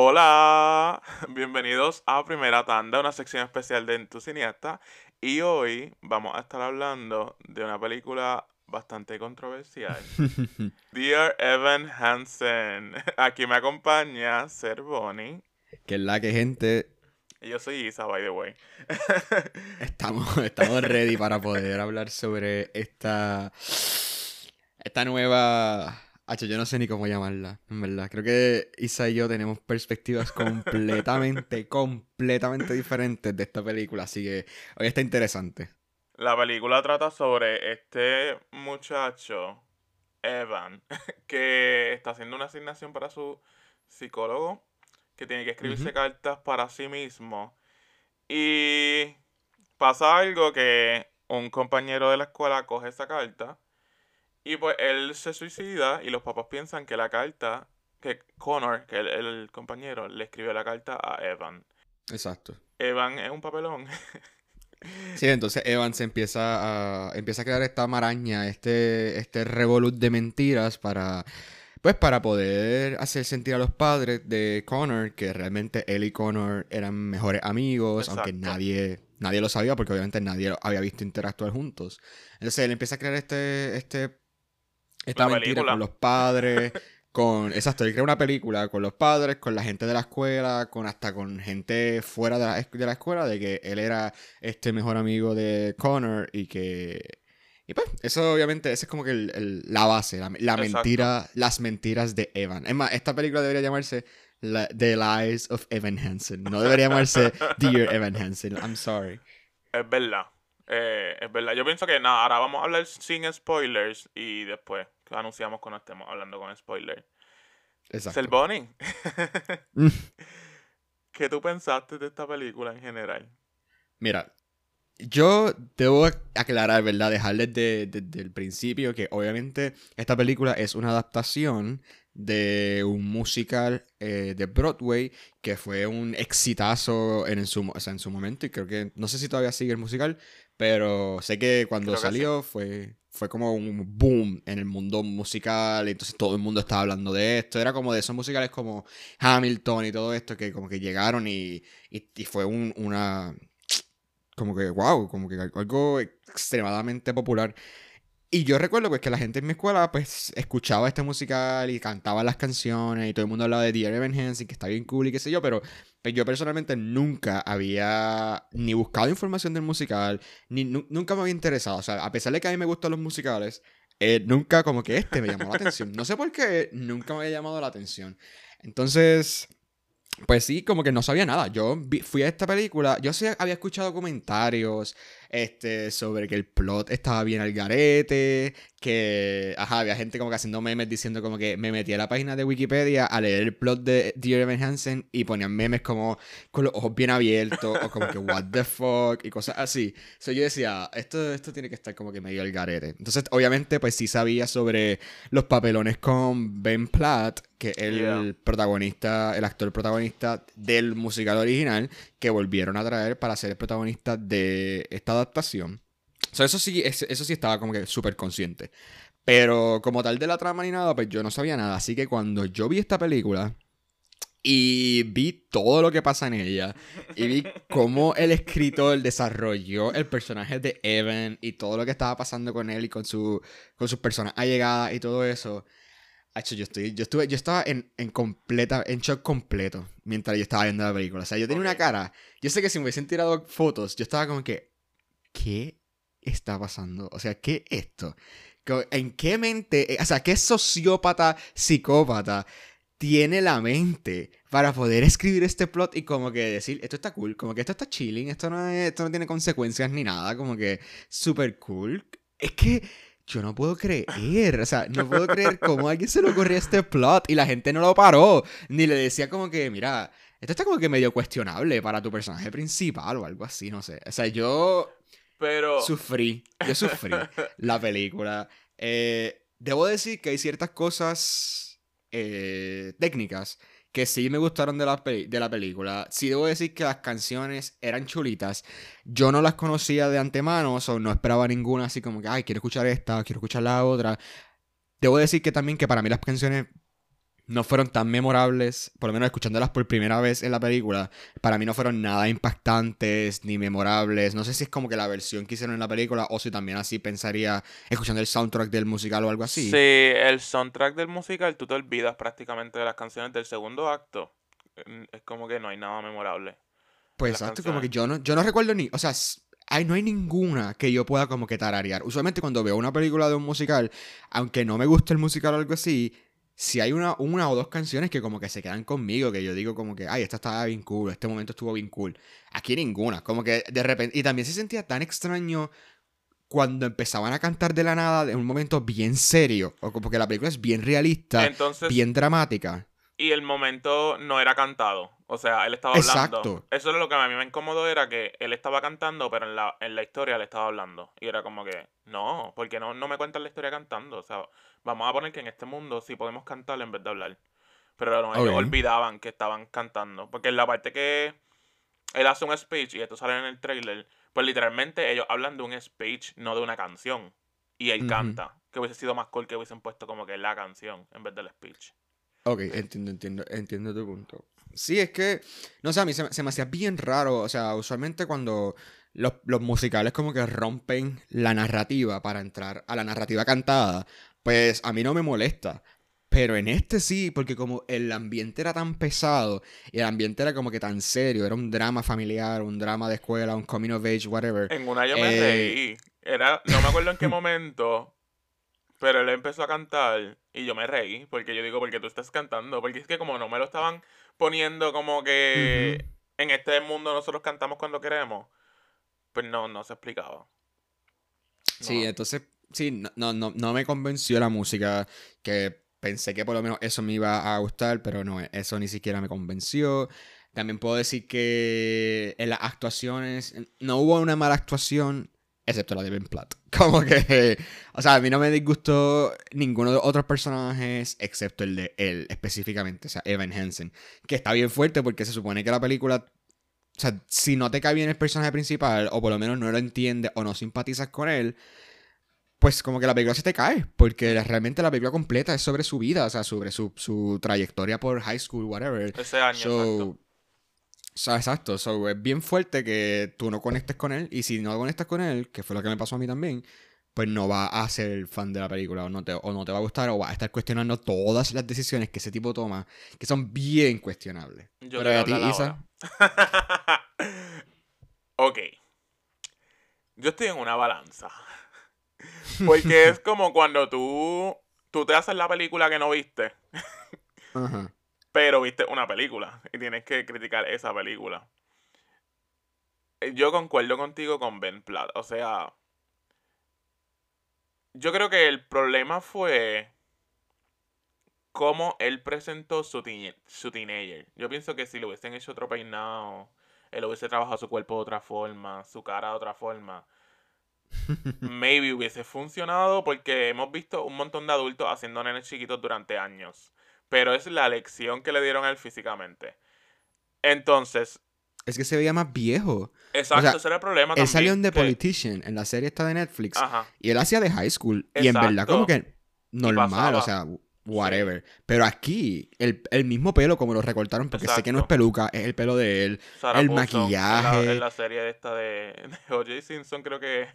Hola, bienvenidos a Primera Tanda, una sección especial de Tu Cineasta. Y hoy vamos a estar hablando de una película bastante controversial. Dear Evan Hansen. Aquí me acompaña Ser Bonnie. Que es la que gente. Y yo soy Isa, by the way. estamos, estamos ready para poder hablar sobre esta. Esta nueva Hacho, yo no sé ni cómo llamarla, en verdad. Creo que Isa y yo tenemos perspectivas completamente, completamente diferentes de esta película, así que hoy está interesante. La película trata sobre este muchacho, Evan, que está haciendo una asignación para su psicólogo, que tiene que escribirse cartas para sí mismo. Y pasa algo que un compañero de la escuela coge esa carta y pues él se suicida y los papás piensan que la carta, que Connor, que el, el compañero, le escribió la carta a Evan. Exacto. Evan es un papelón. Sí, entonces Evan se empieza a, empieza a crear esta maraña, este, este revolut de mentiras para, pues para poder hacer sentir a los padres de Connor que realmente él y Connor eran mejores amigos, aunque nadie, nadie lo sabía porque obviamente nadie había visto interactuar juntos. Entonces él empieza a crear este, este esta mentira con los padres, con. Exacto, él crea una película con los padres, con la gente de la escuela, con hasta con gente fuera de la, de la escuela, de que él era este mejor amigo de Connor y que. Y pues, eso obviamente, esa es como que la base, la, mentira, las mentiras de Evan. Es más, esta película debería llamarse The Lies of Evan Hansen. No debería llamarse Dear Evan Hansen. I'm sorry. Es verdad. Eh, es verdad. Yo pienso que nada, ahora vamos a hablar sin spoilers y después anunciamos cuando estemos hablando con spoilers. Exacto. Selboni. Mm. ¿Qué tú pensaste de esta película en general? Mira, yo debo aclarar, ¿verdad? Dejarles desde, el principio que obviamente esta película es una adaptación de un musical eh, de Broadway que fue un exitazo en su, en su momento y creo que, no sé si todavía sigue el musical, pero sé que cuando salió fue, fue como un boom en el mundo musical. Entonces todo el mundo estaba hablando de esto. Era como de esos musicales como Hamilton y todo esto que como que llegaron y, y, fue un, una... Como que, wow, como que algo extremadamente popular. Y yo recuerdo pues que la gente en mi escuela pues escuchaba este musical y cantaba las canciones y todo el mundo hablaba de Dear Evan Hansen, que está bien cool y qué sé yo, pero pues, yo personalmente nunca había ni buscado información del musical, ni nunca me había interesado. O sea, a pesar de que a mí me gustan los musicales, eh, nunca como que este me llamó la atención. No sé por qué nunca me había llamado la atención. Entonces, pues sí, como que no sabía nada. Yo fui a esta película, yo sí había escuchado comentarios este, sobre que el plot estaba bien al garete, que, ajá, había gente como que haciendo memes diciendo como que me metí a la página de Wikipedia a leer el plot de Dear Evan Hansen y ponían memes como con los ojos bien abiertos o como que what the fuck y cosas así. So yo decía, esto, esto tiene que estar como que medio al garete. Entonces, obviamente, pues sí sabía sobre los papelones con Ben Platt, que es el protagonista, el actor protagonista del musical original, que volvieron a traer para ser el protagonista de esta adaptación. eso sí, eso sí estaba como que súper consciente. Pero como tal de la trama ni nada, pues yo no sabía nada. Así que cuando yo vi esta película y vi todo lo que pasa en ella y vi cómo el escritor desarrolló el personaje de Evan y todo lo que estaba pasando con él y con, su, con sus personas allegadas y todo eso, yo, estoy, yo, estuve, yo estaba en, en, completa, en shock completo mientras yo estaba viendo la película. O sea, yo tenía una cara. Yo sé que si me hubiesen tirado fotos, yo estaba como que. ¿Qué está pasando? O sea, ¿qué es esto? ¿En qué mente, o sea, qué sociópata, psicópata tiene la mente para poder escribir este plot y como que decir, esto está cool, como que esto está chilling, esto no, esto no tiene consecuencias ni nada, como que súper cool. Es que yo no puedo creer, o sea, no puedo creer cómo a alguien se le ocurrió este plot y la gente no lo paró, ni le decía como que, mira, esto está como que medio cuestionable para tu personaje principal o algo así, no sé. O sea, yo Pero... sufrí, yo sufrí la película. Eh, debo decir que hay ciertas cosas eh, técnicas que sí me gustaron de la, de la película. Sí debo decir que las canciones eran chulitas. Yo no las conocía de antemano, o no esperaba ninguna así como que, ay, quiero escuchar esta, quiero escuchar la otra. Debo decir que también que para mí las canciones no fueron tan memorables, por lo menos escuchándolas por primera vez en la película, para mí no fueron nada impactantes ni memorables. No sé si es como que la versión que hicieron en la película o si también así pensaría escuchando el soundtrack del musical o algo así. Sí, el soundtrack del musical tú te olvidas prácticamente de las canciones del segundo acto. Mm, Es como que no hay nada memorable. Pues exacto, como que yo no, yo no recuerdo ni, o sea, s- ay, no hay ninguna que yo pueda como que tararear. Usualmente cuando veo una película de un musical, aunque no me guste el musical o algo así, si hay una, una o dos canciones que como que se quedan conmigo, que yo digo como que, ay, esta estaba bien cool, este momento estuvo bien cool. Aquí ninguna, como que de repente, y también se sentía tan extraño cuando empezaban a cantar de la nada en un momento bien serio, o como que la película es bien realista, Entonces, bien dramática. Y el momento no era cantado. O sea, él estaba hablando. Exacto. Eso es lo que a mí me incomodó, era que él estaba cantando, pero en la, en la historia él estaba hablando. Y era como que, no, porque no, no me cuentan la historia cantando. O sea, vamos a poner que en este mundo sí podemos cantar en vez de hablar. Pero no, ellos Ok. olvidaban que estaban cantando. Porque en la parte que él hace un speech y esto sale en el trailer, pues literalmente ellos hablan de un speech, no de una canción. Y él canta. Que hubiese sido más cool que hubiesen puesto como que la canción en vez del speech. Ok, entiendo, entiendo, entiendo tu punto. Sí, es que, no sé, a mí se, me- se me hacía bien raro, o sea, usualmente cuando los, los musicales como que rompen la narrativa para entrar a la narrativa cantada, pues a mí no me molesta. Pero en este sí, porque como el ambiente era tan pesado y el ambiente era como que tan serio, era un drama familiar, un drama de escuela, un coming of age, whatever. En una yo me Eh, reí. Era, no me acuerdo en qué momento, pero él empezó a cantar y yo me reí porque yo digo, porque tú estás cantando? Porque es que como no me lo estaban poniendo como que en este mundo nosotros cantamos cuando queremos, pues no, no se explicaba. Sí, entonces, sí, no, no, no, no me convenció la música, que pensé que por lo menos eso me iba a gustar, pero no, eso ni siquiera me convenció. También puedo decir que en las actuaciones, no hubo una mala actuación, excepto la de Ben Platt. Como que, o sea, a mí no me disgustó ninguno de los otros personajes, excepto el de él específicamente, o sea, Evan Hansen, que está bien fuerte porque se supone que la película o sea, si no te cae bien el personaje principal, o por lo menos no lo entiendes o no simpatizas con él, pues como que la película se te cae, porque realmente la película completa es sobre su vida, o sea, sobre su, su trayectoria por high school, whatever. Ese año, So, exacto. So, exacto, so, es bien fuerte que tú no conectes con él, y si no conectas con él, que fue lo que me pasó a mí también, pues no va a ser fan de la película, o no te, o no te va a gustar, o va a estar cuestionando todas las decisiones que ese tipo toma, que son bien cuestionables. Yo Pero a ti, Isa, ok. Yo estoy en una balanza. Porque es como cuando tú, tú te haces la película que no viste, Ajá. Pero viste una película y tienes que criticar esa película. Yo concuerdo contigo con Ben Platt. O sea, yo creo que el problema fue cómo él presentó su, teen- su teenager. Yo pienso que si le hubiesen hecho otro peinado, él hubiese trabajado su cuerpo de otra forma, su cara de otra forma, maybe hubiese funcionado porque hemos visto un montón de adultos haciendo nenes chiquitos durante años. Pero es la lección que le dieron a él físicamente. Entonces, Es que se veía más viejo. exacto, sea, ese era el problema Él salió en The que- Politician, en la serie esta de Netflix. Ajá. Y él hacía de high school. Y en verdad, como que normal, o sea, whatever. Pero aquí, el, el mismo pelo, como lo recortaron, porque sé que no es peluca, es el pelo de él. Sarah El Paulson, En la, maquillaje. en la serie esta de, de O.J. Simpson, creo que.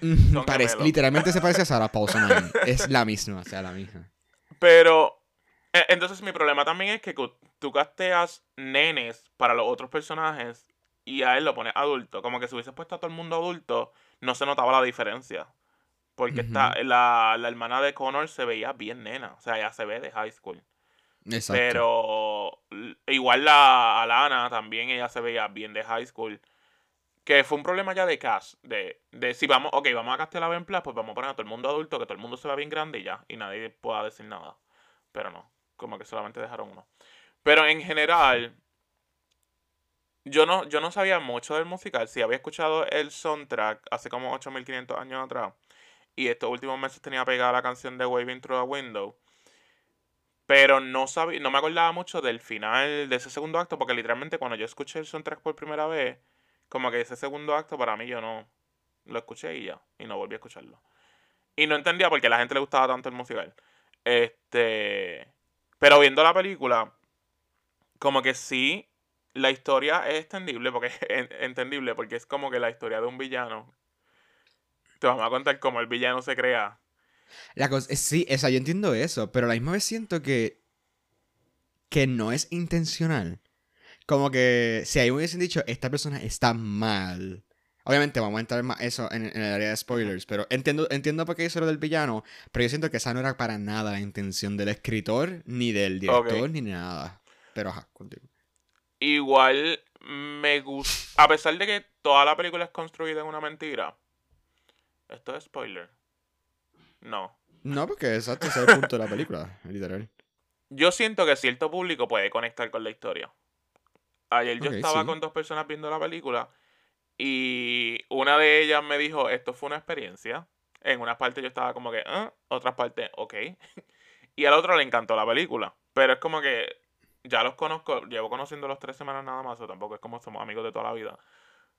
Parece- literalmente se parece a Sarah Paulson. es la misma, o sea, la misma. Pero. Eh, Entonces, mi problema también es que tú casteas nenes para los otros personajes y a él lo pones adulto. Como que si hubieses puesto a todo el mundo adulto, no se notaba la diferencia. Porque está, la, la hermana de Connor se veía bien nena. O sea, ya se ve de high school. Exacto. Pero igual la Alana también ella se veía bien de high school. Que fue un problema ya de cast. De, de si vamos, ok, vamos a castear a Ben Platt, pues vamos a poner a todo el mundo adulto, que todo el mundo se vea bien grande y ya. Y nadie pueda decir nada. Pero no, como que solamente dejaron uno. Pero en general, yo no, yo no sabía mucho del musical. Sí, había escuchado el soundtrack hace como 8500 años atrás. Y estos últimos meses tenía pegada la canción de Waving Through a Window. Pero no sabía, no me acordaba mucho del final de ese segundo acto, porque literalmente cuando yo escuché el soundtrack por primera vez, como que ese segundo acto para mí yo no lo escuché y ya, y no volví a escucharlo. Y no entendía por qué a la gente le gustaba tanto el musical. Este, Pero viendo la película, como que sí, la historia es extendible, porque es entendible, porque es como que la historia de un villano. Te vamos a contar cómo el villano se crea. La cosa, sí, esa, yo entiendo eso, pero a la misma vez siento que. que no es intencional. Como que si ahí hubiesen dicho, esta persona está mal. Obviamente vamos a entrar más eso en, el área de spoilers, pero entiendo, entiendo por qué hizo lo del villano, pero yo siento que esa no era para nada la intención del escritor, ni del director, ni nada. Pero ajá, contigo. Igual me gusta, a pesar de que toda la película es construida en una mentira. ¿Esto es spoiler? No. No, porque exacto, ese es el punto de la película, literal. Yo siento que cierto público puede conectar con la historia. Ayer yo estaba con dos personas viendo la película y una de ellas me dijo, esto fue una experiencia. En una parte yo estaba como que, ¿eh? Otras partes, ok. y al otro le encantó la película. Pero es como que ya los conozco, llevo conociéndolos tres semanas nada más, o tampoco es como somos amigos de toda la vida.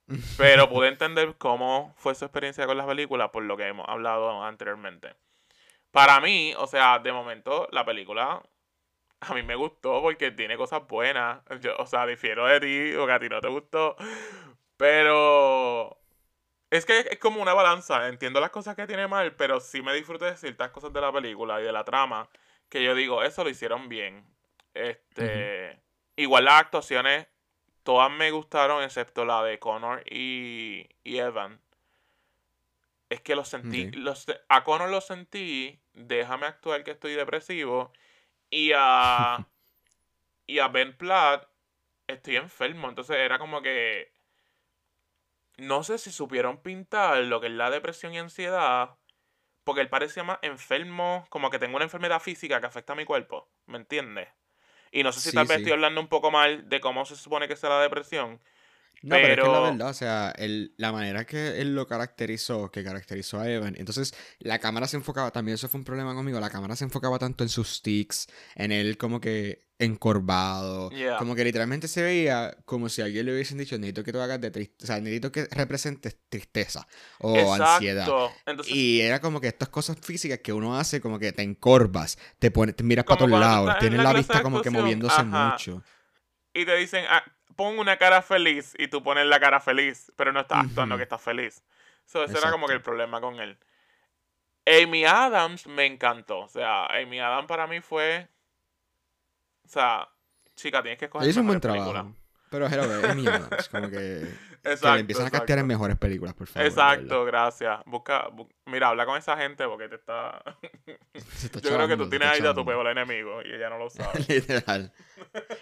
Pero pude entender cómo fue su experiencia con las películas por lo que hemos hablado anteriormente. Para mí, o sea, de momento, la película a mí me gustó porque tiene cosas buenas. Yo, o sea, difiero de ti, porque a ti no te gustó. Pero es que es como una balanza. Entiendo las cosas que tiene mal, pero sí me disfruto de ciertas cosas de la película y de la trama que yo digo, eso lo hicieron bien. Este, igual las actuaciones todas me gustaron excepto la de Connor y, y Evan. Es que lo sentí, los, a Connor lo sentí, déjame actuar que estoy depresivo y a y a Ben Platt estoy enfermo, entonces era como que no sé si supieron pintar lo que es la depresión y ansiedad, porque él parecía más enfermo, como que tengo una enfermedad física que afecta a mi cuerpo, ¿me entiendes? Y no sé si tal vez estoy hablando un poco mal de cómo se supone que es la depresión. No, pero... es que la verdad, o sea, la manera que él lo caracterizó, que caracterizó a Evan, entonces la cámara se enfocaba, también eso fue un problema conmigo, la cámara se enfocaba tanto en sus sticks, en él como que encorvado. Como que literalmente se veía como si alguien le hubiesen dicho, necesito que tú hagas de tristeza, o sea, necesito que representes tristeza o ansiedad. Y era como que estas cosas físicas que uno hace, como que te encorvas, te, pones, te miras para todos lados, tienes la, vista como que moviéndose mucho. Y te dicen, ah, pon una cara feliz y tú pones la cara feliz, pero no estás actuando que estás feliz. eso era como que el problema con él. Amy Adams me encantó. O sea, Amy Adams para mí fue o sea, chica, tienes que escoger. Es un buen trabajo. Pero es mierda. Es como que. Exacto, que le empiezan a castear en mejores películas, por favor. Exacto, gracias. Busca, mira, habla con esa gente porque te está. Yo creo que tú tienes ahí a tu peor enemigo y ella no lo sabe. Literal.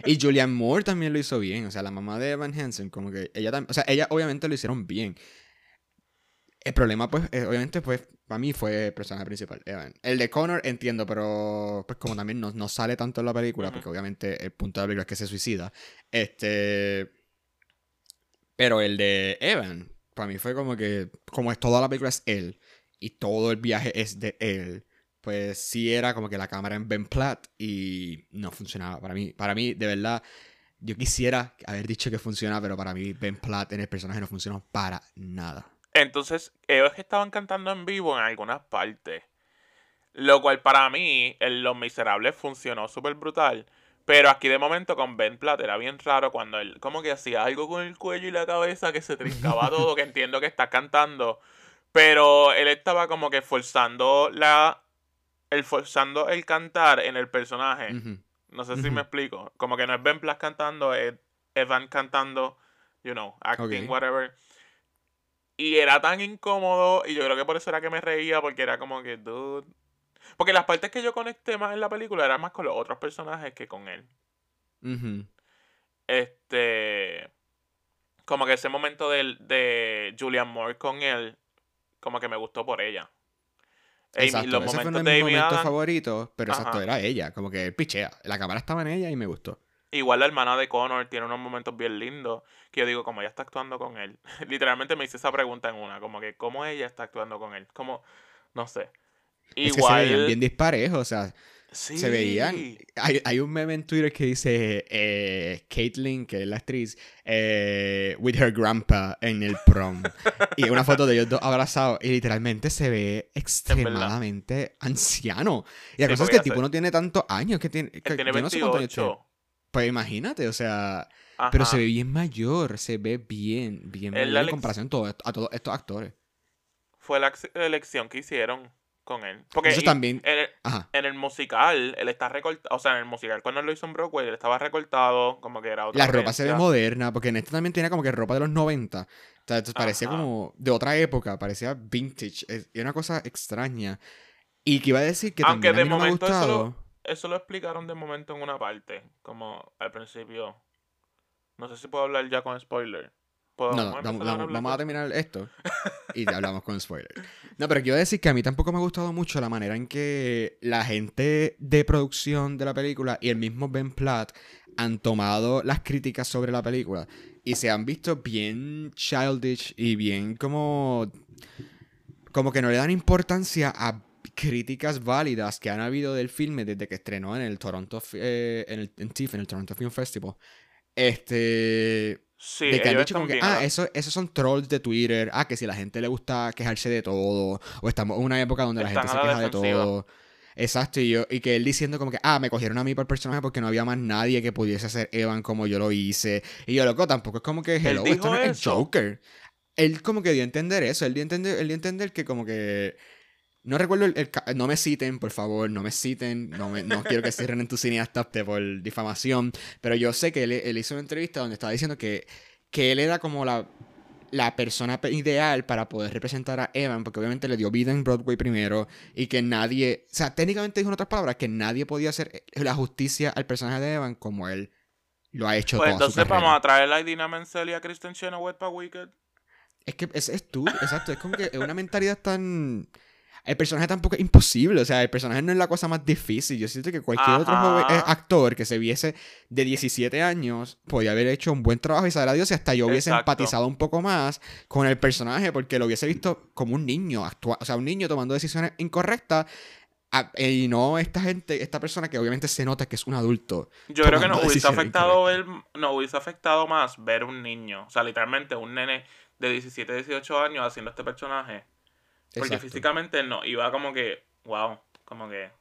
Y Julianne Moore también lo hizo bien. O sea, la mamá de Evan Hansen, como que ella también. O sea, ella obviamente lo hicieron bien. El problema, pues, eh, obviamente, pues, para mí fue el personaje principal, El de Connor entiendo, pero pues como también no, sale tanto en la película, porque obviamente el punto de la película es que se suicida. Este. Pero el de Evan, para mí fue como que, como es toda la película es él, y todo el viaje es de él, pues sí era como que la cámara en Ben Platt y no funcionaba. Para mí, para mí, de verdad, yo quisiera haber dicho que funciona, pero para mí Ben Platt en el personaje no funcionó para nada. Entonces, ellos estaban cantando en vivo en algunas partes. Lo cual para mí, en Los Miserables funcionó súper brutal. Pero aquí de momento con Ben Platt era bien raro cuando él como que hacía algo con el cuello y la cabeza que se trincaba todo, que entiendo que está cantando. Pero él estaba como que forzando la. El forzando el cantar en el personaje. No sé si me explico. Como que no es Ben Platt cantando, es Evan cantando, you know, acting, whatever. Y era tan incómodo, y yo creo que por eso era que me reía, porque era como que, dude. Porque las partes que yo conecté más en la película eran más con los otros personajes que con él. Este. Como que ese momento de, de Julian Moore con él, como que me gustó por ella. Exacto, los ese momentos fue de mi momento favorito, pero exacto, era ella. Como que pichea. La cámara estaba en ella y me gustó. Igual la hermana de Connor tiene unos momentos bien lindos que yo digo, como ella está actuando con él. Literalmente me hice esa pregunta en una, como que cómo ella está actuando con él. Como, no sé. Igual... Es que se bien disparejos, o sea, se veían. Hay, hay, un meme en Twitter que dice eh, Caitlyn, que es la actriz, eh, with her grandpa en el prom. y una foto de ellos dos abrazados. Y literalmente se ve extremadamente anciano. Y la cosa es que el tipo no tiene tantos años. Que tiene, que, tiene 28. Pues imagínate, o sea. Pero se ve bien mayor, se ve bien, bien mayor en comparación a todos estos actores. Fue la elección que hicieron con él. Porque Eso también. En el, musical, él está recortado. O sea, en el musical, cuando lo hizo en Broadway, él estaba recortado, como que era otra. La ropa se ve moderna, porque en este también tenía como que ropa de los 90. O sea, parecía como de otra época, parecía vintage. Es una cosa extraña. Y que iba a decir que Aunque también de momento Eso lo, eso lo explicaron de momento en una parte, como al principio. No sé si puedo hablar ya con spoiler. No, vamos, a terminar esto y ya hablamos con spoiler. No, pero quiero decir que a mí tampoco me ha gustado mucho la manera en que la gente de producción de la película y el mismo Ben Platt han tomado las críticas sobre la película y se han visto bien childish y bien como como que no le dan importancia a críticas válidas que han habido del filme desde que estrenó en el Toronto eh, en el en TIFF, en el Toronto Film Festival. Este Sí, de que han dicho como que, ah, eso, esos son trolls de Twitter, ah, que si la gente le gusta quejarse de todo, o estamos en una época donde la gente se queja de todo. Exacto, y, yo, y que él diciendo como que, ah, me cogieron a mí por el personaje porque no había más nadie que pudiese hacer Evan como yo lo hice. Y yo, loco, tampoco es como que, hello, esto no es el Joker. Él como que dio a entender eso, él dio a entender, él dio a entender que como que no recuerdo el, No me citen, por favor, no me citen. No, me, no quiero que cierren en tu cineasta por difamación. Pero yo sé que él, hizo una entrevista donde estaba diciendo que, que él era como la, la persona ideal para poder representar a Evan, porque obviamente le dio vida en Broadway primero y que nadie, o sea, técnicamente dijo en otras palabras que nadie podía hacer la justicia al personaje de Evan como él lo ha hecho. Pues entonces vamos a traer a Idina Menzel y a Kristen Chenoweth para Wicked. Es que es, es tú, exacto, es como que es una mentalidad tan el personaje tampoco es imposible. O sea, el personaje no es la cosa más difícil. Yo siento que cualquier otro eh, actor que se viese de 17 años podía haber hecho un buen trabajo y saber a Dios y hasta yo hubiese empatizado un poco más con el personaje porque lo hubiese visto como un niño actuar. O sea, un niño tomando decisiones incorrectas y no esta gente, esta persona que obviamente se nota que es un adulto. Yo creo que nos hubiese afectado ver, nos hubiese afectado más ver un niño, o sea, literalmente un nene de 17, 18 años haciendo este personaje porque físicamente no, iba como que, wow, como que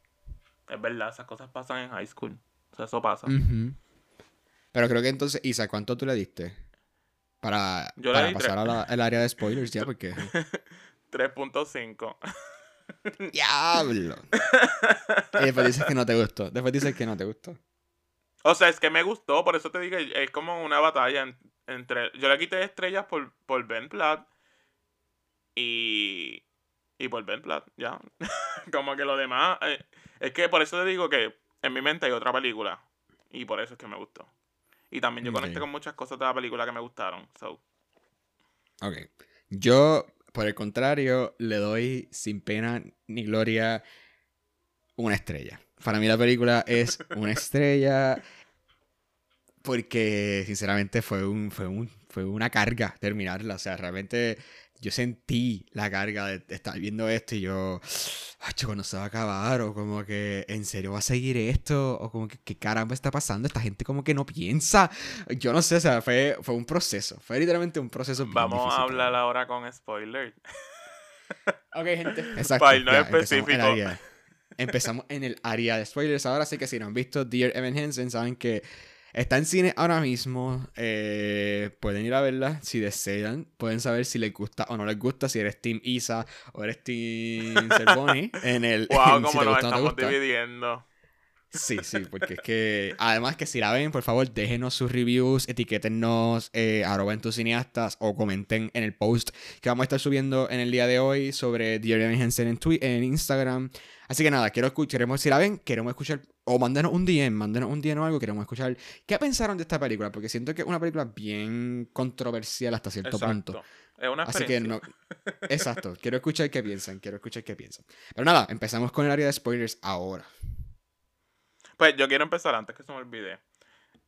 es verdad, esas cosas pasan en high school. O sea, eso pasa. Pero creo que entonces, Isa, ¿cuánto tú le diste? Para, pasar al área de spoilers ya, porque... 3.5. Diablo. y después dices que no te gustó. Después dices que no te gustó. O sea, es que me gustó, por eso te digo, es como una batalla entre... Yo le quité estrellas por, por Ben Platt y y por Ben Platt, ya. como que lo demás. Eh, es que por eso te digo que en mi mente hay otra película. Y por eso es que me gustó. Y también yo conecté con muchas cosas de la película que me gustaron. So. Ok. Yo, por el contrario, le doy sin pena ni gloria una estrella. Para mí la película es una estrella porque sinceramente fue un, fue un fue una carga terminarla, o sea, realmente yo sentí la carga de, estar viendo esto y yo, cuando se va a acabar, o como que, ¿en serio va a seguir esto? O como que, ¿qué caramba está pasando? Esta gente como que no piensa. Yo no sé, o sea, fue, fue un proceso, fue literalmente un proceso. Vamos a hablar ahora con spoiler. ok, gente. Exacto. no específico. Empezamos en, el área de spoilers ahora, así que si no han visto Dear Evan Hansen, saben que Está en cine ahora mismo. Eh, pueden ir a verla si desean. Pueden saber si les gusta o no les gusta. Si eres Team Isa o eres Team Cervoni. en el. Wow, como nos estamos dividiendo. Sí, sí, porque es que. Además, que si la ven, por favor, déjenos sus reviews, etiquétenos, eh, arroba en tus cineastas o comenten en el post que vamos a estar subiendo en el día de hoy sobre Diario Hansen en, en Instagram. Así que nada, quiero escuchar, queremos, si la ven, queremos escuchar, o mándenos un DM, mándenos un DM o algo, queremos escuchar qué pensaron de esta película, porque siento que es una película bien controversial hasta cierto punto. Es una Así que no. Exacto, quiero escuchar qué piensan, quiero escuchar qué piensan. Pero nada, empezamos con el área de spoilers ahora. Pues yo quiero empezar antes que se me olvide.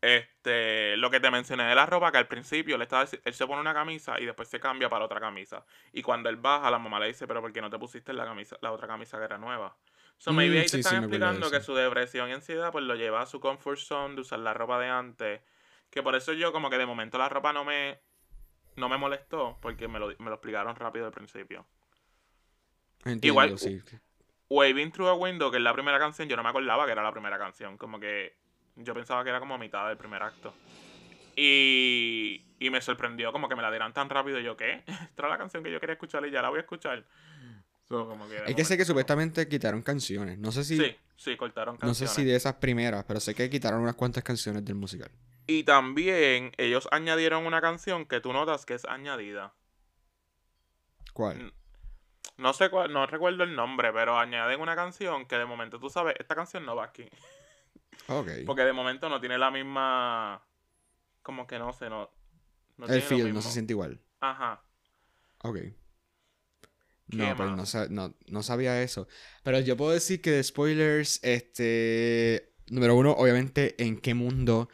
Este, lo que te mencioné de la ropa, que al principio estaba, él se pone una camisa y después se cambia para otra camisa. Y cuando él baja, la mamá le dice, pero ¿por qué no te pusiste la camisa, la otra camisa que era nueva? So, maybe Mm, ahí te sí, están explicando que su depresión y ansiedad pues lo lleva a su comfort zone de usar la ropa de antes. Que por eso yo como que de momento la ropa no me no me molestó porque me lo, me lo explicaron rápido al principio. Entiendo, Igual, sí. Waving Through a Window, que es la primera canción, yo no me acordaba que era la primera canción. Como que yo pensaba que era como mitad del primer acto. Y, y me sorprendió como que me la dieran tan rápido. Y yo, ¿qué? Esta era la canción que yo quería escuchar y ya la voy a escuchar. So, como que Hay que sé que supuestamente quitaron canciones. No sé si. Sí, sí, cortaron no sé canciones. si de esas primeras, pero sé que quitaron unas cuantas canciones del musical. Y también ellos añadieron una canción que tú notas que es añadida. ¿Cuál? No sé cuál, no recuerdo el nombre, pero añaden una canción que de momento tú sabes, esta canción no va aquí. Ok. Porque de momento no tiene la misma. Como que no sé, no. no El tiene lo feel no se siente igual. Ajá. Ok. ¿Qué No, pero no, no, no sabía eso. Pero yo puedo decir que de spoilers, este. Número uno, obviamente, en qué mundo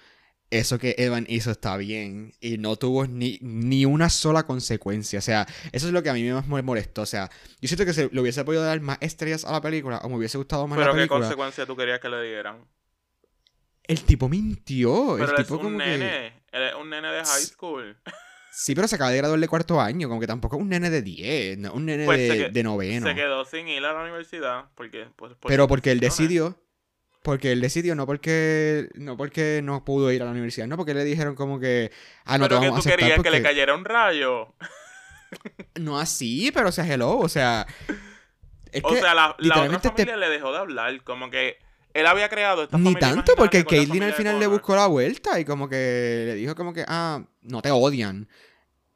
eso que Evan hizo está bien. Y no tuvo ni, ni una sola consecuencia. O sea, eso es lo que a mí más me molestó. O sea, yo siento que se le hubiese podido dar más estrellas a la película. O me hubiese gustado más Pero la qué película. consecuencia tú querías que le dieran. El tipo mintió. Pero el él es tipo un como que. nene. Él es un nene de high school. Sí, pero se acaba de graduar de cuarto año. Como que tampoco es un nene de 10. No, un nene Pues de, que- de noveno. Se quedó sin ir a la universidad. Porque, pues, por Pero porque él decidió. Porque él decidió, no porque no porque no pudo ir a la universidad, no porque le dijeron como que ah no te Pero que vamos tú a querías que porque le cayera un rayo. no así, pero o sea, hello, o sea, es O que sea, la, la otra literalmente te- familia le dejó de hablar. Como que él había creado esta ni familia tanto porque Caitlyn al final le buscó la vuelta y como que le dijo como que ah, no te odian.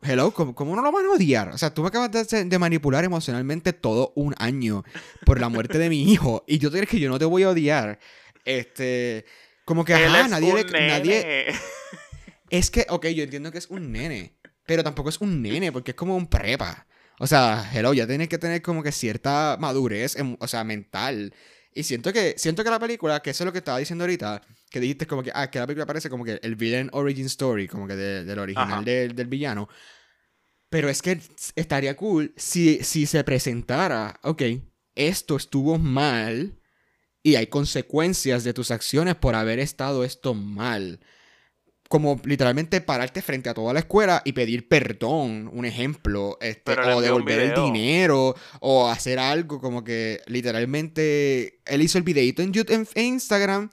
Hello, ¿cómo, cómo no lo van a odiar? O sea, tú me acabas de, de manipular emocionalmente todo un año por la muerte de mi hijo y yo te crees que yo no te voy a odiar. Este, como que Él ajá, es nadie un le, nadie. Es que, ok, yo entiendo que es un nene, pero tampoco es un nene porque es como un prepa. O sea, hello, ya tienes que tener como que cierta madurez, em- o sea, mental. Y siento que, siento que la película, que eso es lo que estaba diciendo ahorita, que dijiste como que, ah, que la película parece como que el villain origin story, como que de- del original del, del villano. Pero es que estaría cool si, si se presentara, ok, esto estuvo mal y hay consecuencias de tus acciones por haber estado esto mal como literalmente pararte frente a toda la escuela y pedir perdón, un ejemplo, este, o devolver el dinero, o hacer algo como que literalmente él hizo el videito en, YouTube, en, Instagram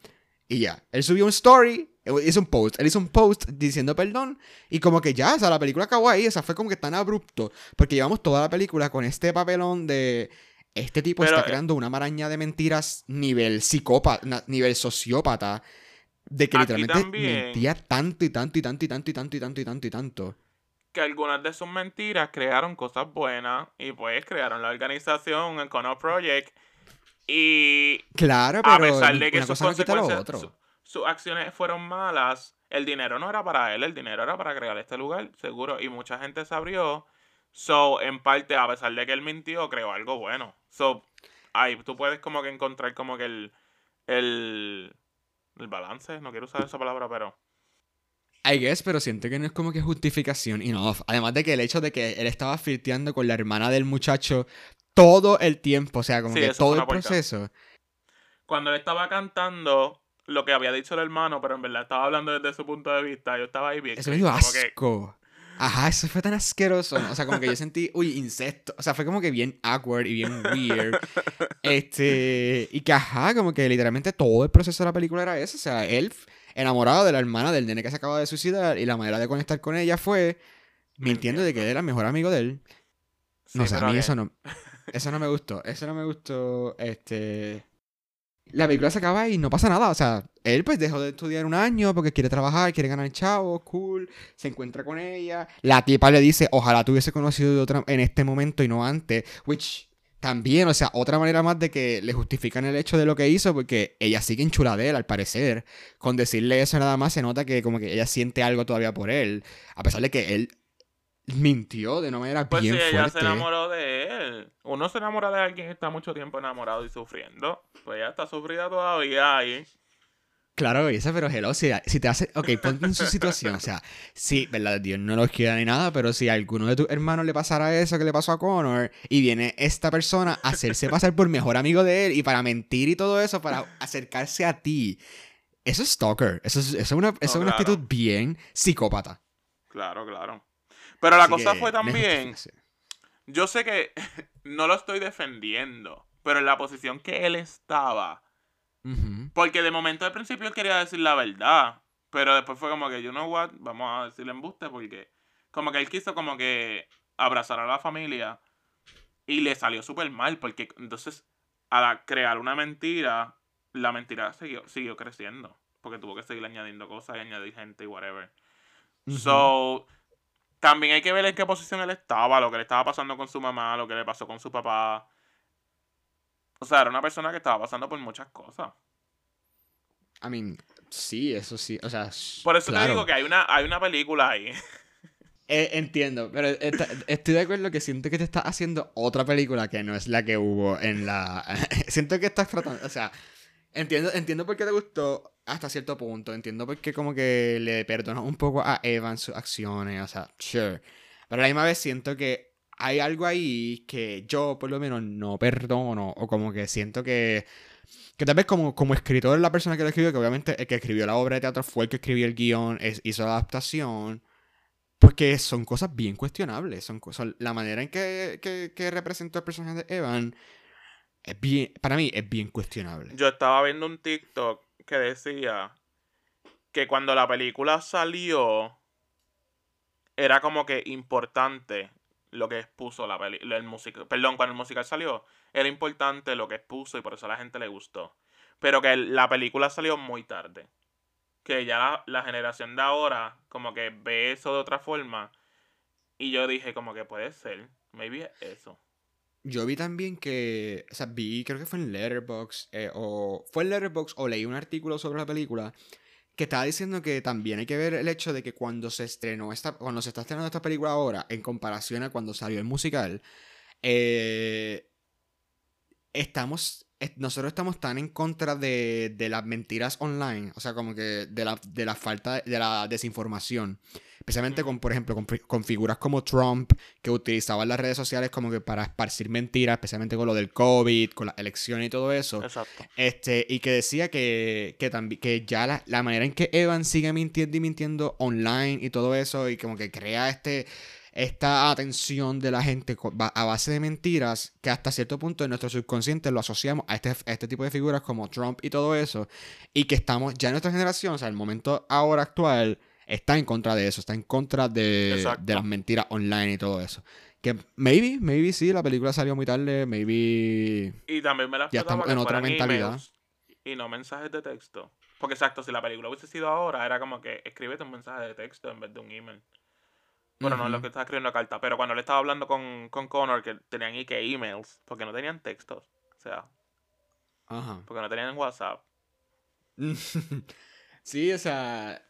y ya, él subió un story, él hizo un post, él hizo un post diciendo perdón y como que ya, o sea, la película acabó ahí, o sea, fue como que tan abrupto, porque llevamos toda la película con este papelón de... Este tipo Pero, está eh, creando una maraña de mentiras nivel psicópata, nivel sociópata, de que Aquí literalmente mentía tanto y tanto y tanto y tanto y tanto y tanto y tanto y tanto. que algunas de sus mentiras crearon cosas buenas y pues crearon la organización, el Connor Project y Claro, a pero pesar de que sus no consecuencias, otro. su- sus acciones fueron malas, el dinero no era para él, el dinero era para crear este lugar, seguro, y mucha gente se abrió. So, en parte, a pesar de que él mintió, creó algo bueno. So, ahí tú puedes como que encontrar como que el, el, el balance, no quiero usar esa palabra, pero... I guess, pero siento que no es como que justificación enough. Además de que el hecho de que él estaba flirteando con la hermana del muchacho todo el tiempo, o sea, como Sí, que todo el proceso. Cuando él estaba cantando lo que había dicho el hermano, pero en verdad estaba hablando desde su punto de vista, yo estaba ahí bien. Eso me dio como que- asco. Ajá, eso fue tan asqueroso. O sea, como que yo sentí, uy, incesto. O sea, fue como que bien awkward y bien weird. Este. Y que, ajá, como que literalmente todo el proceso de la película era eso. O sea, él enamorado de la hermana del nene que se acaba de suicidar y la manera de conectar con ella fue mintiendo de que él era el mejor amigo de él. No Sí, sé, a mí eso no. Eso no me gustó. Eso no me gustó. Este. La película se acaba y no pasa nada. O sea, él pues dejó de estudiar un año porque quiere trabajar, quiere ganar chavo, cool. Se encuentra con ella. La tipa le dice, ojalá te hubiese conocido otra, en este momento y no antes. Which también, o sea, otra manera más de que le justifican el hecho de lo que hizo porque ella sigue enchulada de él, al parecer. Con decirle eso nada más se nota que como que ella siente algo todavía por él. A pesar de que él mintió de una manera Pues bien sí, ella se enamoró de él. Uno se enamora de alguien que está mucho tiempo enamorado y sufriendo. Pues ella está sufrida todavía ahí. Claro, esa, pero hello, si, si te hace. Ok, ponte en su situación. O sea, sí, verdad, Dios no los quiera ni nada, pero si a alguno de tus hermanos le pasara eso que le pasó a Connor y viene esta persona a hacerse pasar por mejor amigo de él y para mentir y todo eso, para acercarse a ti. Eso es stalker. Eso es, eso es una, eso es una actitud bien psicópata. Claro, claro. Pero la cosa fue también. Yo sé que no lo estoy defendiendo, pero en la posición que él estaba porque de momento al principio él quería decir la verdad. Pero después fue como que, you know what, vamos a decirle embuste porque como que él quiso como que abrazar a la familia y le salió súper mal porque entonces al crear una mentira, la mentira siguió, siguió creciendo porque tuvo que seguir añadiendo cosas y añadir gente y whatever. So, también hay que ver en qué posición él estaba, lo que le estaba pasando con su mamá, lo que le pasó con su papá. O sea, era una persona que estaba pasando por muchas cosas. I mean, sí, eso sí. O sea, por eso te digo que hay una, hay una película ahí. Eh, entiendo, pero estoy de acuerdo que siento que te estás haciendo otra película que no es la que hubo en la. siento que estás tratando. O sea, entiendo, entiendo por qué te gustó hasta cierto punto. Entiendo por qué como que le perdonas un poco a Evan sus acciones. O sea, sure. Pero a la misma vez siento que hay algo ahí que yo por lo menos no perdono o como que siento que que tal vez como, como escritor la persona que lo escribió, que obviamente el que escribió la obra de teatro fue el que escribió el guion, hizo la adaptación, porque son cosas bien cuestionables, son cosas, la manera en que, que, representó el personaje de Evan es bien, para mí es bien cuestionable. Yo estaba viendo un TikTok que decía que cuando la película salió era como que importante lo que expuso la peli el musical. Perdón, cuando el musical salió, era importante lo que expuso y por eso a la gente le gustó. Pero que la película salió muy tarde. Que ya la, generación de ahora como que ve eso de otra forma. Y yo dije como que puede ser. Maybe eso. Yo vi también que, o sea, vi, creo que fue en Letterboxd, eh, o fue en Letterboxd o leí un artículo sobre la película que estaba diciendo que también hay que ver el hecho de que cuando se estrenó esta, cuando se está estrenando esta película ahora, en comparación a cuando salió el musical, eh, estamos, nosotros estamos tan en contra de, de, las mentiras online, o sea, como que de la, de la falta, de la desinformación. Especialmente con, por ejemplo, con, figuras como Trump, que utilizaban las redes sociales como que para esparcir mentiras, especialmente con lo del COVID, con las elecciones y todo eso. Exacto. Este, y que decía que, que, que ya la, la manera en que Evan sigue mintiendo y mintiendo online y todo eso, y como que crea este esta atención de la gente a base de mentiras que hasta cierto punto en nuestro subconsciente lo asociamos a este, este tipo de figuras como Trump y todo eso y que estamos ya en nuestra generación, o sea, el momento ahora actual está en contra de eso, está en contra de, las mentiras online y todo eso. Que maybe, maybe sí, la película salió muy tarde, maybe. Y también me la Ya estamos en otra mentalidad. Y no mensajes de texto. Porque exacto, si la película hubiese sido ahora, era como que escríbete un mensaje de texto en vez de un email. Bueno, no es lo que estaba escribiendo carta, pero cuando le estaba hablando con, con Connor, que tenían y que emails, porque no tenían textos. O sea. Ajá. Porque no tenían WhatsApp. sí, o sea,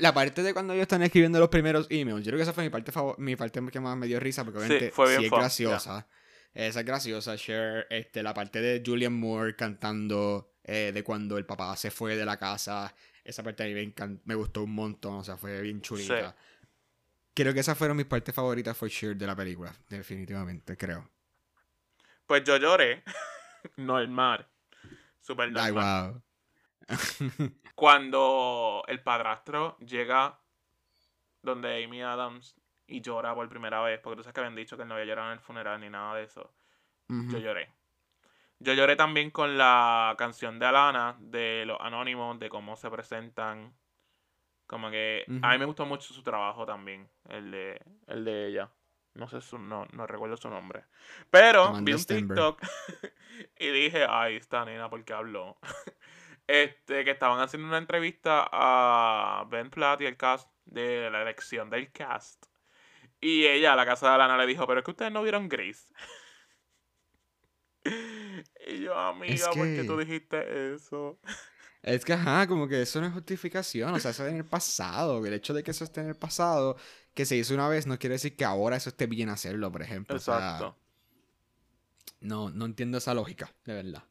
la parte de cuando ellos están escribiendo los primeros emails, yo creo que esa fue mi parte mi parte que más me dio risa, porque obviamente sí, es graciosa. Esa es graciosa, Share. Este, la parte de Julian Moore cantando eh, de cuando el papá se fue de la casa. Esa parte a mí me, gustó un montón, o sea, fue bien chulita. Creo que esas fueron mis partes favoritas for sure de la película, definitivamente, creo. Pues yo lloré. normal. Super normal. Ay, wow. Cuando el padrastro llega donde Amy Adams y llora por primera vez, porque tú sabes que habían dicho que no había llorado en el funeral ni nada de eso. Yo lloré. Yo lloré también con la canción de Alana, de los anónimos, de cómo se presentan. Como que a mí me gustó mucho su trabajo también, el de, el de ella. No sé su, no, no recuerdo su nombre. Pero vi un TikTok y dije, ay, esta nena, ¿por qué habló? este, que estaban haciendo una entrevista a Ben Platt y el cast de la elección del cast. Y ella, a la casa de Alana, le dijo, pero es que ustedes no vieron Grace. y yo, amiga, ¿por qué tú dijiste eso? Es que, ajá, como que eso no es justificación, o sea, eso es en el pasado. El hecho de que eso esté en el pasado, que se hizo una vez, no quiere decir que ahora eso esté bien hacerlo, por ejemplo. Exacto. no, no entiendo esa lógica, de verdad.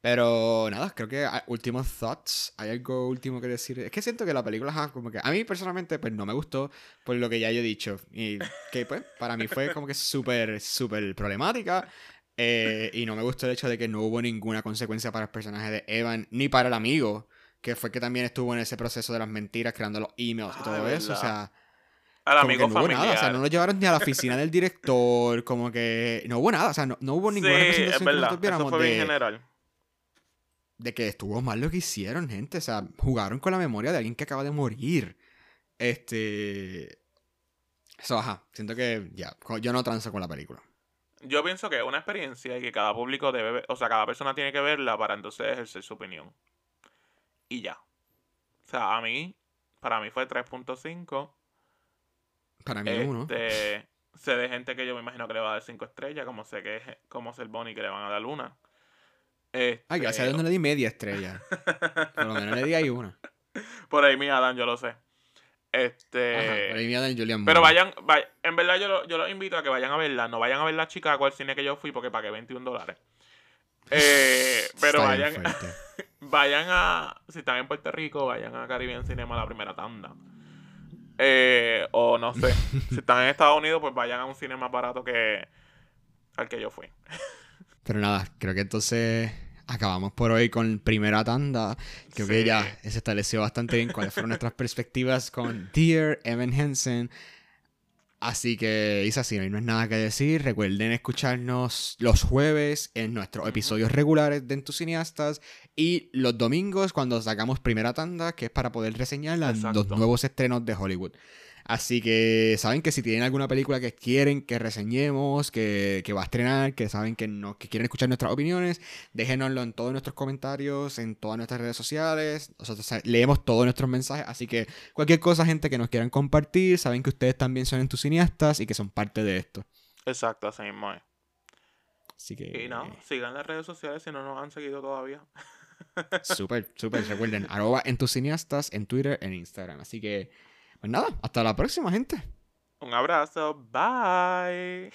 Pero nada, creo que hay últimos thoughts. ¿Hay algo último que decir? Es que siento que la película, ajá, como que a mí personalmente, pues no me gustó por lo que ya yo he dicho. Y que, pues, para mí fue como que súper, súper problemática. Eh, y no me gustó el hecho de que no hubo ninguna consecuencia para el personaje de Evan, ni para el amigo, que fue que también estuvo en ese proceso de las mentiras, creando los emails y Ah, todo es eso. O sea, Al amigo que no hubo nada. O sea, familiar. no lo llevaron ni a la oficina del director, como que no hubo nada. O sea, no, no hubo ninguna sí, es representación que verdad. nosotros Eso fue bien de, general. De que estuvo mal lo que hicieron, gente. O sea, jugaron con la memoria de alguien que acaba de morir. Este. Eso, ajá. Siento que ya. Yo no transo con la película. Yo pienso que es una experiencia y que cada público debe ver, o sea, cada persona tiene que verla para entonces ejercer su opinión. Y ya. O sea, a mí, para mí fue 3.5. Para mí, uno. Este, sé de gente que yo me imagino que le va a dar 5 estrellas, como sé que es como ser Bonnie que le van a dar una. Este, Ay, gracias a Dios no le di media estrella. Por lo menos le di ahí una. Por ahí mi Adam, yo lo sé. Este, Ajá, por ahí mía de Julian Pero vayan, vay- en verdad yo, lo- yo los invito a que vayan a verla. No vayan a ver la Chicago al cine que yo fui porque pagué 21 dólares. Eh, pero vayan, vayan a, si están en Puerto Rico, vayan a Caribbean Cinema la primera tanda. Eh, o no sé, si están en Estados Unidos, pues vayan a un cine más barato que al que yo fui. Pero nada, creo que entonces acabamos por hoy con primera tanda. Creo que ya se estableció bastante bien cuáles fueron nuestras perspectivas con Dear Evan Hansen. Así que, Isa, si no hay nada que decir, recuerden escucharnos los jueves en nuestros episodios regulares de En tus cineastas y los domingos cuando sacamos primera tanda, que es para poder reseñar los nuevos estrenos de Hollywood. Así que saben que si tienen alguna película que quieren que reseñemos, que, que va a estrenar, que saben que, no, que quieren escuchar nuestras opiniones, déjenoslo en todos nuestros comentarios, en todas nuestras redes sociales. Nosotros leemos todos nuestros mensajes. Así que cualquier cosa, gente, que nos quieran compartir, saben que ustedes también son entusiastas y que son parte de esto. Exacto, así mismo es. Así que. Y no, sigan las redes sociales si no nos han seguido todavía. Súper, súper. Recuerden, arroba entusiastas en Twitter, en Instagram. Así que, pues nada, hasta la próxima, gente. Un abrazo, bye.